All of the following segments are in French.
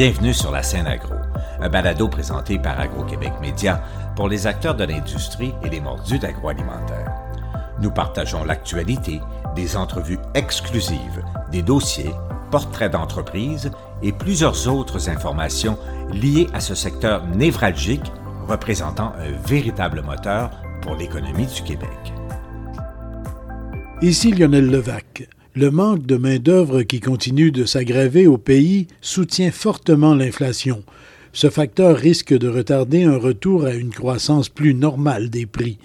Bienvenue sur la scène agro, un balado présenté par Agro-Québec Média pour les acteurs de l'industrie et les mordus d'agroalimentaire. Nous partageons l'actualité, des entrevues exclusives, des dossiers, portraits d'entreprises et plusieurs autres informations liées à ce secteur névralgique représentant un véritable moteur pour l'économie du Québec. Ici Lionel Levac. Le manque de main-d'œuvre qui continue de s'aggraver au pays soutient fortement l'inflation. Ce facteur risque de retarder un retour à une croissance plus normale des prix.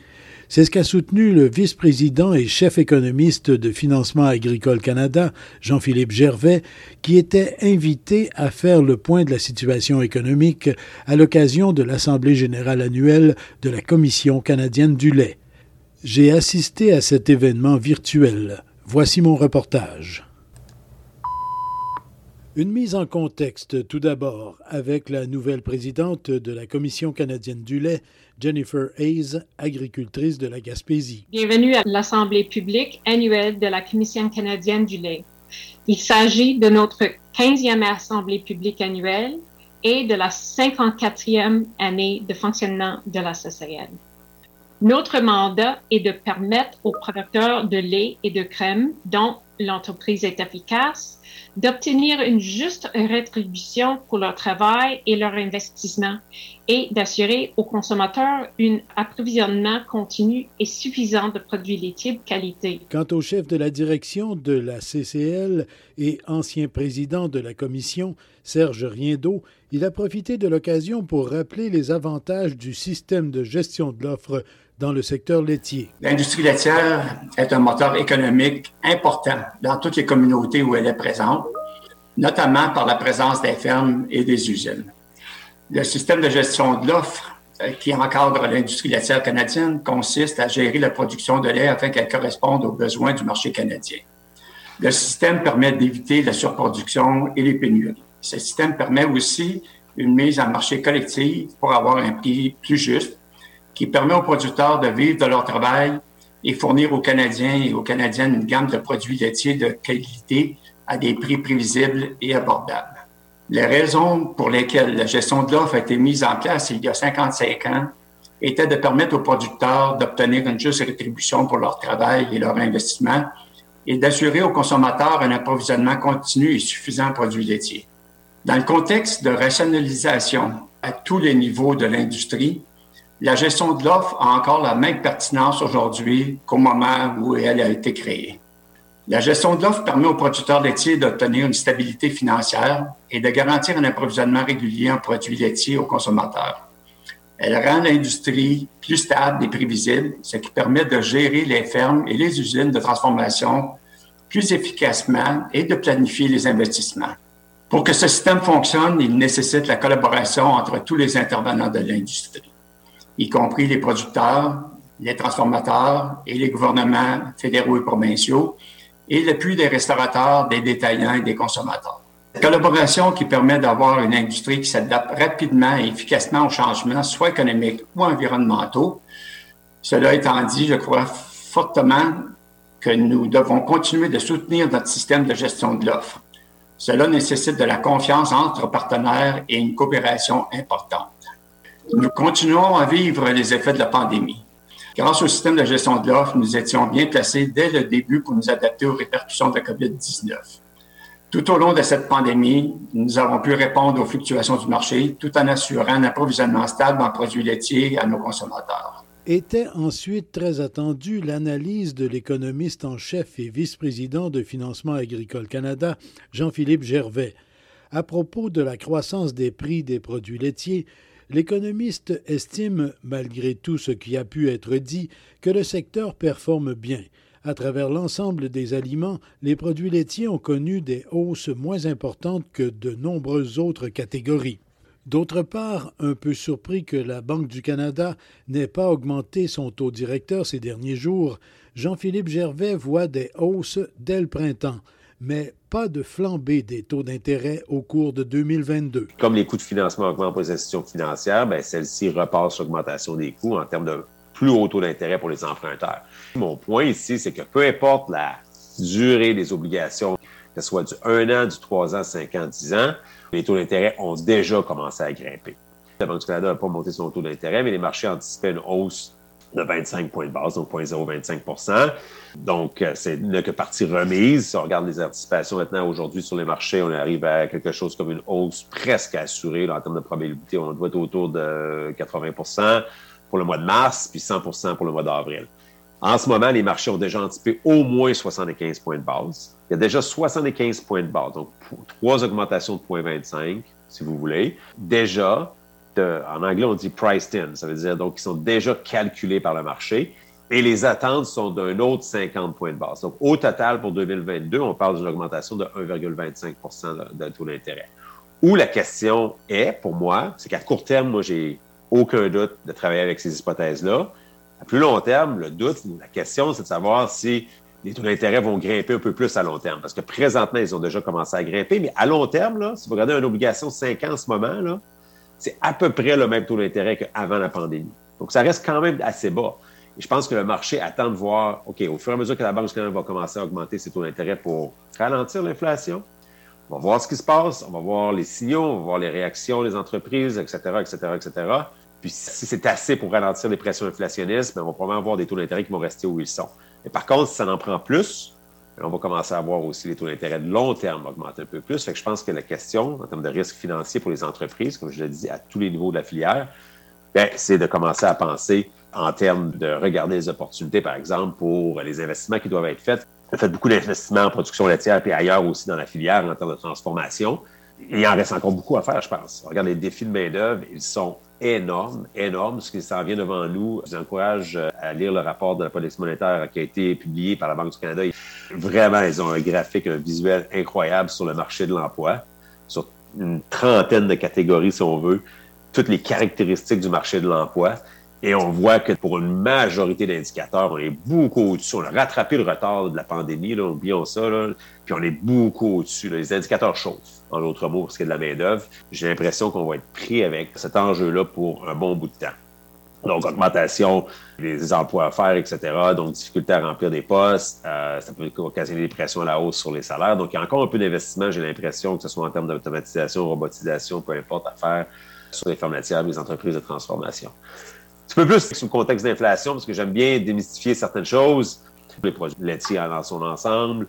C'est ce qu'a soutenu le vice-président et chef économiste de Financement agricole Canada, Jean-Philippe Gervais, qui était invité à faire le point de la situation économique à l'occasion de l'Assemblée générale annuelle de la Commission canadienne du lait. J'ai assisté à cet événement virtuel. Voici mon reportage. Une mise en contexte tout d'abord avec la nouvelle présidente de la Commission canadienne du lait, Jennifer Hayes, agricultrice de la Gaspésie. Bienvenue à l'Assemblée publique annuelle de la Commission canadienne du lait. Il s'agit de notre 15e Assemblée publique annuelle et de la 54e année de fonctionnement de la CCN. Notre mandat est de permettre aux producteurs de lait et de crème, dont l'entreprise est efficace, d'obtenir une juste rétribution pour leur travail et leur investissement et d'assurer aux consommateurs un approvisionnement continu et suffisant de produits laitiers de qualité. Quant au chef de la direction de la CCL et ancien président de la commission, Serge Riendeau, il a profité de l'occasion pour rappeler les avantages du système de gestion de l'offre dans le secteur laitier. L'industrie laitière est un moteur économique important dans toutes les communautés où elle est présente, notamment par la présence des fermes et des usines. Le système de gestion de l'offre euh, qui encadre l'industrie laitière canadienne consiste à gérer la production de lait afin qu'elle corresponde aux besoins du marché canadien. Le système permet d'éviter la surproduction et les pénuries. Ce système permet aussi une mise en marché collective pour avoir un prix plus juste qui permet aux producteurs de vivre de leur travail et fournir aux Canadiens et aux Canadiennes une gamme de produits laitiers de qualité à des prix prévisibles et abordables. Les raisons pour lesquelles la gestion de l'offre a été mise en place il y a 55 ans étaient de permettre aux producteurs d'obtenir une juste rétribution pour leur travail et leur investissement et d'assurer aux consommateurs un approvisionnement continu et suffisant en produits laitiers. Dans le contexte de rationalisation à tous les niveaux de l'industrie, la gestion de l'offre a encore la même pertinence aujourd'hui qu'au moment où elle a été créée. La gestion de l'offre permet aux producteurs laitiers d'obtenir une stabilité financière et de garantir un approvisionnement régulier en produits laitiers aux consommateurs. Elle rend l'industrie plus stable et prévisible, ce qui permet de gérer les fermes et les usines de transformation plus efficacement et de planifier les investissements. Pour que ce système fonctionne, il nécessite la collaboration entre tous les intervenants de l'industrie y compris les producteurs, les transformateurs et les gouvernements fédéraux et provinciaux, et l'appui des restaurateurs, des détaillants et des consommateurs. Cette collaboration qui permet d'avoir une industrie qui s'adapte rapidement et efficacement aux changements, soit économiques ou environnementaux. Cela étant dit, je crois fortement que nous devons continuer de soutenir notre système de gestion de l'offre. Cela nécessite de la confiance entre partenaires et une coopération importante. Nous continuons à vivre les effets de la pandémie. Grâce au système de gestion de l'offre, nous étions bien placés dès le début pour nous adapter aux répercussions de la COVID-19. Tout au long de cette pandémie, nous avons pu répondre aux fluctuations du marché tout en assurant un approvisionnement stable en produits laitiers à nos consommateurs. Était ensuite très attendue l'analyse de l'économiste en chef et vice-président de Financement agricole Canada, Jean-Philippe Gervais, à propos de la croissance des prix des produits laitiers l'économiste estime, malgré tout ce qui a pu être dit, que le secteur performe bien. À travers l'ensemble des aliments, les produits laitiers ont connu des hausses moins importantes que de nombreuses autres catégories. D'autre part, un peu surpris que la Banque du Canada n'ait pas augmenté son taux directeur ces derniers jours, Jean-Philippe Gervais voit des hausses dès le printemps mais pas de flambée des taux d'intérêt au cours de 2022. Comme les coûts de financement augmentent pour les institutions financières, ben, celle-ci repasse l'augmentation des coûts en termes de plus haut taux d'intérêt pour les emprunteurs. Mon point ici, c'est que peu importe la durée des obligations, que ce soit du 1 an, du 3 ans, 5 ans, 10 ans, les taux d'intérêt ont déjà commencé à grimper. La Banque du Canada n'a pas monté son taux d'intérêt, mais les marchés anticipaient une hausse de 25 points de base, donc 0,025% Donc, euh, c'est que partie remise. Si on regarde les anticipations maintenant, aujourd'hui, sur les marchés, on arrive à quelque chose comme une hausse presque assurée en termes de probabilité. On doit être autour de 80% pour le mois de mars, puis 100% pour le mois d'avril. En ce moment, les marchés ont déjà anticipé au moins 75 points de base. Il y a déjà 75 points de base, donc trois augmentations de 0,25, si vous voulez. Déjà, en anglais, on dit priced in. Ça veut dire donc qu'ils sont déjà calculés par le marché. Et les attentes sont d'un autre 50 points de base. Donc, au total, pour 2022, on parle d'une augmentation de 1,25% de, taux d'intérêt. Où la question est, pour moi, c'est qu'à court terme, moi, j'ai aucun doute de travailler avec ces hypothèses-là. À plus long terme, le doute, la question, c'est de savoir si les taux d'intérêt vont grimper un peu plus à long terme. Parce que présentement, ils ont déjà commencé à grimper, mais à long terme, là, si vous regardez une obligation 5 ans en ce moment, là, c'est à peu près le même taux d'intérêt qu'avant la pandémie. Donc, ça reste quand même assez bas. Et je pense que le marché attend de voir, OK, au fur et à mesure que la Banque du Canada va commencer à augmenter ses taux d'intérêt pour ralentir l'inflation, on va voir ce qui se passe, on va voir les signaux, on va voir les réactions des entreprises, etc., etc., etc. Puis si c'est assez pour ralentir les pressions inflationnistes, ben, on va probablement avoir des taux d'intérêt qui vont rester où ils sont. Mais par contre, si ça en prend plus, on va commencer à voir aussi les taux d'intérêt de long terme augmenter un peu plus. Fait je pense que la question, en termes de risque financier pour les entreprises, comme je l'ai dit, à tous les niveaux de la filière, ben, c'est de commencer à penser en termes de regarder les opportunités, par exemple, pour les investissements qui doivent être faits. On fait beaucoup d'investissements en production laitière et ailleurs aussi dans la filière en termes de transformation. il en reste encore beaucoup à faire, je pense. On regarde les défis de main-d'œuvre, ils sont énorme, énorme. Ce qui s'en vient devant nous, je vous encourage euh, à lire le rapport de la police monétaire qui a été publié par la Banque du Canada. Vraiment, ils ont un graphique, un visuel incroyable sur le marché de l'emploi, sur une trentaine de catégories, si on veut, toutes les caractéristiques du marché de l'emploi. Et on voit que pour une majorité d'indicateurs, on est beaucoup au-dessus. On a rattrapé le retard de la pandémie, là, oublions ça, là, puis on est beaucoup au-dessus. Les indicateurs chauffent, en d'autres mots, pour ce qui est de la main-d'œuvre. J'ai l'impression qu'on va être pris avec cet enjeu-là pour un bon bout de temps. Donc, augmentation des emplois à faire, etc. Donc, difficulté à remplir des postes. Euh, ça peut occasionner des pressions à la hausse sur les salaires. Donc, il y a encore un peu d'investissement, j'ai l'impression, que ce soit en termes d'automatisation, robotisation, peu importe, à faire sur les fermes les entreprises de transformation petit peu plus sous le contexte d'inflation, parce que j'aime bien démystifier certaines choses. Les produits laitiers dans son ensemble,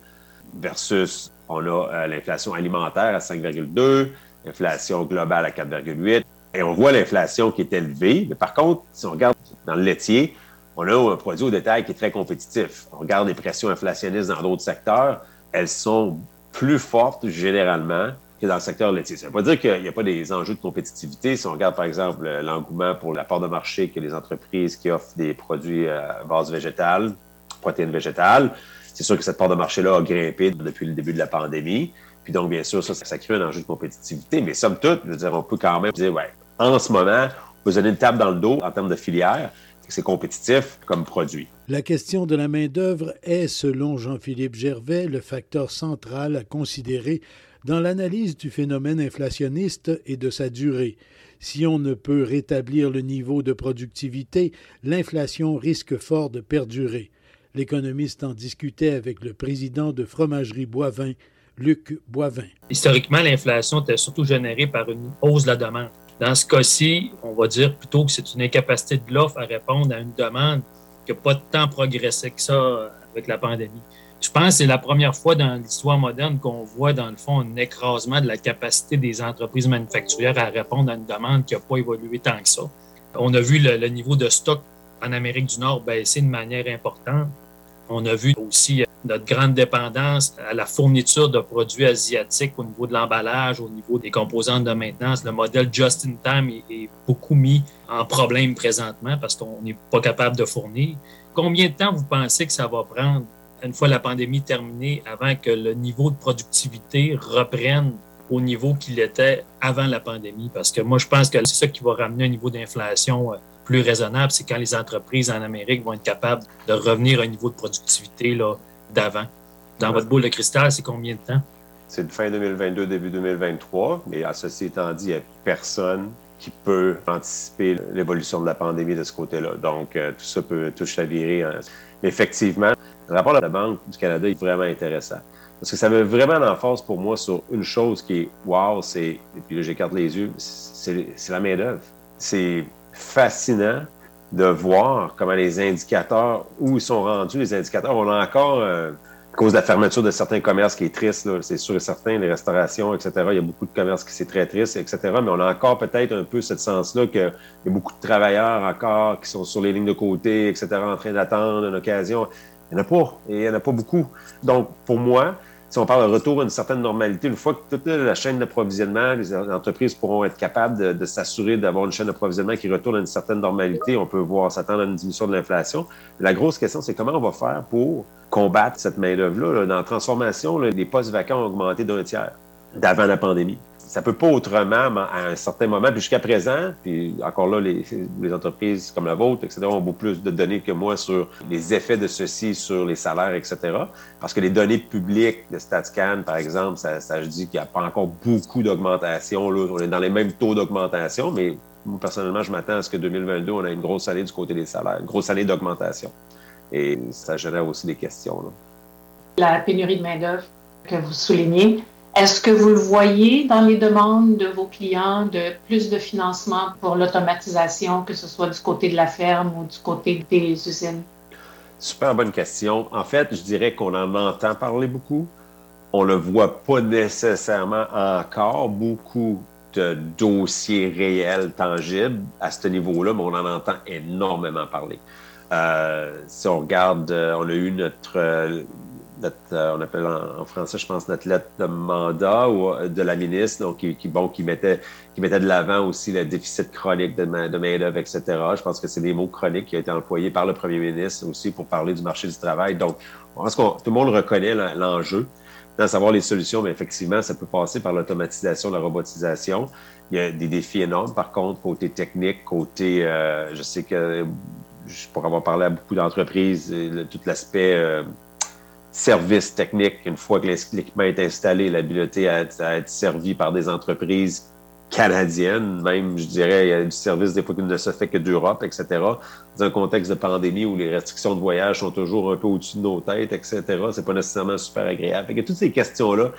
versus on a euh, l'inflation alimentaire à 5,2, l'inflation globale à 4,8. Et on voit l'inflation qui est élevée. Mais par contre, si on regarde dans le laitier, on a un produit au détail qui est très compétitif. On regarde les pressions inflationnistes dans d'autres secteurs, elles sont plus fortes généralement que dans le secteur laitier. Ça ne veut pas dire qu'il n'y a pas des enjeux de compétitivité. Si on regarde, par exemple, l'engouement pour la part de marché que les entreprises qui offrent des produits à base végétale, protéines végétales, c'est sûr que cette part de marché-là a grimpé depuis le début de la pandémie. Puis donc, bien sûr, ça, ça crée un enjeu de compétitivité. Mais somme toute, je veux dire, on peut quand même dire, ouais, en ce moment, vous donner une table dans le dos en termes de filière, c'est compétitif comme produit. La question de la main-d'œuvre est, selon Jean-Philippe Gervais, le facteur central à considérer dans l'analyse du phénomène inflationniste et de sa durée. Si on ne peut rétablir le niveau de productivité, l'inflation risque fort de perdurer. L'économiste en discutait avec le président de Fromagerie Boivin, Luc Boivin. Historiquement, l'inflation était surtout générée par une hausse de la demande. Dans ce cas-ci, on va dire plutôt que c'est une incapacité de l'offre à répondre à une demande qui n'a pas tant progressé que ça avec la pandémie. Je pense que c'est la première fois dans l'histoire moderne qu'on voit, dans le fond, un écrasement de la capacité des entreprises manufacturières à répondre à une demande qui n'a pas évolué tant que ça. On a vu le, niveau de stock en Amérique du Nord baisser de manière importante. On a vu aussi euh, notre grande dépendance à la fourniture de produits asiatiques au niveau de l'emballage, au niveau des composantes de maintenance. Le modèle just-in-time est beaucoup mis en problème présentement parce qu'on n'est pas capable de fournir. Combien de temps vous pensez que ça va prendre une fois la pandémie terminée, avant que le niveau de productivité reprenne au niveau qu'il était avant la pandémie. Parce que moi, je pense que c'est ça qui va ramener un niveau d'inflation euh, plus raisonnable, c'est quand les entreprises en Amérique vont être capables de revenir à un niveau de productivité d'avant. Dans votre boule de cristal, c'est combien de temps? C'est fin 2022, début 2023. Mais à ceci étant dit, il n'y a personne qui peut anticiper l'évolution de la pandémie de ce côté-là. Donc, euh, tout ça peut tout chavirer. Hein. Effectivement, le rapport de la Banque du Canada est vraiment intéressant. Parce que ça met vraiment l'emphase pour moi sur une chose qui est wow, c'est, et puis là j'écarte les yeux, c'est, la main-d'œuvre. C'est fascinant de voir comment les indicateurs, où ils sont rendus, les indicateurs, on a encore, euh, à cause de la fermeture de certains commerces qui est triste, c'est sûr et certain, les restaurations, etc., il y a beaucoup de commerces qui c'est très triste, etc., mais on a encore peut-être un peu ce sens-là qu'il y a beaucoup de travailleurs encore qui sont sur les lignes de côté, etc., en train d'attendre une occasion. Il n'y en a pas, et il n'y en a pas beaucoup. Donc, pour moi, si on parle de retour à une certaine normalité, une fois que toute la chaîne d'approvisionnement, les entreprises pourront être capables de, s'assurer d'avoir une chaîne d'approvisionnement qui retourne à une certaine normalité, on peut voir s'attendre à une diminution de l'inflation. La grosse question, c'est comment on va faire pour combattre cette main-d'œuvre-là. Dans la transformation, les postes vacants ont augmenté d'un tiers d'avant la pandémie ça peut pas autrement à un certain moment. Puis jusqu'à présent, puis encore là, les, entreprises comme la vôtre, etc., ont beaucoup plus de données que moi sur les effets de ceci sur les salaires, etc. Parce que les données publiques de StatsCan, par exemple, ça, ça je dis qu'il n'y a pas encore beaucoup d'augmentation. On est dans les mêmes taux d'augmentation, mais moi, personnellement, je m'attends à ce que 2022, on ait une grosse année du côté des salaires, une grosse année d'augmentation. Et ça génère aussi des questions. La pénurie de main-d'œuvre que vous soulignez, est-ce que vous le voyez dans les demandes de vos clients de plus de financement pour l'automatisation, que ce soit du côté de la ferme ou du côté des usines? Super bonne question. En fait, je dirais qu'on en entend parler beaucoup. On ne voit pas nécessairement encore beaucoup de dossiers réels, tangibles à ce niveau-là, mais on en entend énormément parler. Euh, si on regarde, euh, on a eu notre, euh, on appelle en, français, je pense, notre lettre de mandat ou, euh, de la ministre, donc qui, bon, qui mettait, qui mettait de l'avant aussi le déficit chronique de, main-d'œuvre, etc. Je pense que c'est des mots chroniques qui ont été employés par le premier ministre aussi pour parler du marché du travail. Donc, je pense que tout le monde reconnaît l'enjeu. Dans savoir les solutions, mais effectivement, ça peut passer par l'automatisation, la robotisation. Il y a des défis énormes, par contre, côté technique, côté, euh, je sais que, pour avoir parlé à beaucoup d'entreprises, tout l'aspect service technique, une fois que l'équipement est installé, l'habileté à, à, être servi par des entreprises canadiennes, même, je dirais, il y a du service des fois qui ne se fait que d'Europe, etc. Dans un contexte de pandémie où les restrictions de voyage sont toujours un peu au-dessus de nos têtes, etc., c'est pas nécessairement super agréable. Fait toutes ces questions-là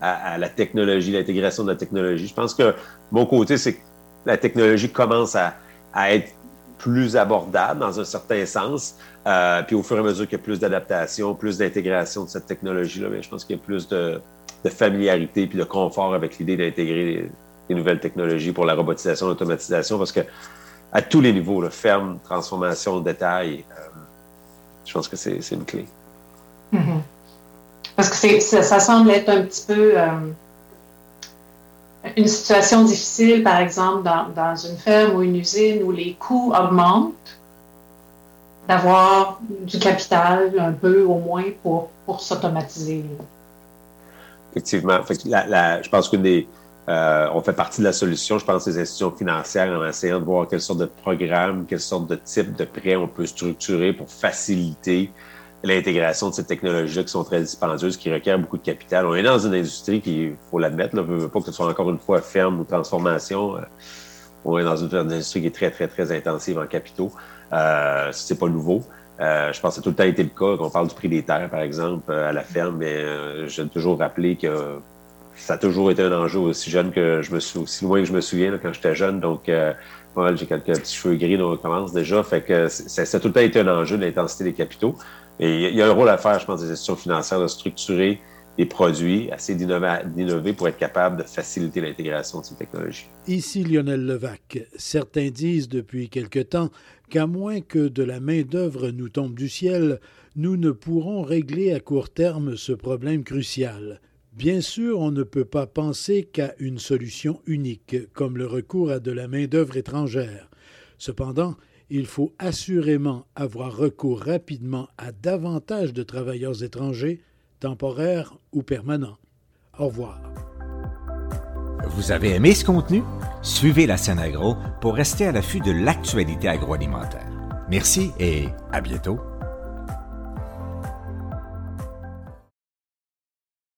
à, la technologie, l'intégration de la technologie, je pense que mon côté, c'est que la technologie commence à, à être plus abordable dans un certain sens. Euh, puis au fur et à mesure qu'il y a plus d'adaptation, plus d'intégration de cette technologie-là, je pense qu'il y a plus de, familiarité puis de confort avec l'idée d'intégrer des nouvelles technologies pour la robotisation, l'automatisation, parce que à tous les niveaux, le ferme, transformation, détail, euh, je pense que c'est une clé. Mm-hmm. Parce que ça, semble être un petit peu euh, une situation difficile, par exemple, dans, dans, une ferme ou une usine où les coûts augmentent, d'avoir du capital un peu au moins pour, pour s'automatiser. Effectivement. je pense qu'on des. Euh, on fait partie de la solution, je pense, des institutions financières en essayant de voir quelle sorte de programme, quelle sorte de type de prêt on peut structurer pour faciliter l'intégration de ces technologies qui sont très dispendieuses, qui requièrent beaucoup de capital. On est dans une industrie qui, il faut l'admettre, ne veut pas que ce soit encore une fois ferme ou transformation. Euh, on est dans une, industrie qui est très, très, très intensive en capitaux. Euh, c'est pas nouveau. Euh, je pense que ça a tout le temps été le cas. Quand on parle du prix des terres, par exemple, euh, à la ferme, mais euh, j'ai toujours rappelé que ça a toujours été un enjeu aussi jeune que je me suis, aussi loin que je me souviens quand j'étais jeune. Donc, j'ai quelques petits cheveux gris, donc on commence déjà. Fait que ça, a tout le temps été un enjeu de l'intensité des capitaux. Il y a un rôle à faire, je pense, des institutions financières de structurer des produits, assez d'innover pour être capable de faciliter l'intégration de ces technologies. Ici Lionel Levac. Certains disent depuis quelque temps qu'à moins que de la main-d'œuvre nous tombe du ciel, nous ne pourrons régler à court terme ce problème crucial. Bien sûr, on ne peut pas penser qu'à une solution unique, comme le recours à de la main-d'œuvre étrangère. Cependant, il faut assurément avoir recours rapidement à davantage de travailleurs étrangers, temporaires ou permanents. Au revoir. Vous avez aimé ce contenu? Suivez la scène agro pour rester à l'affût de l'actualité agroalimentaire. Merci et à bientôt.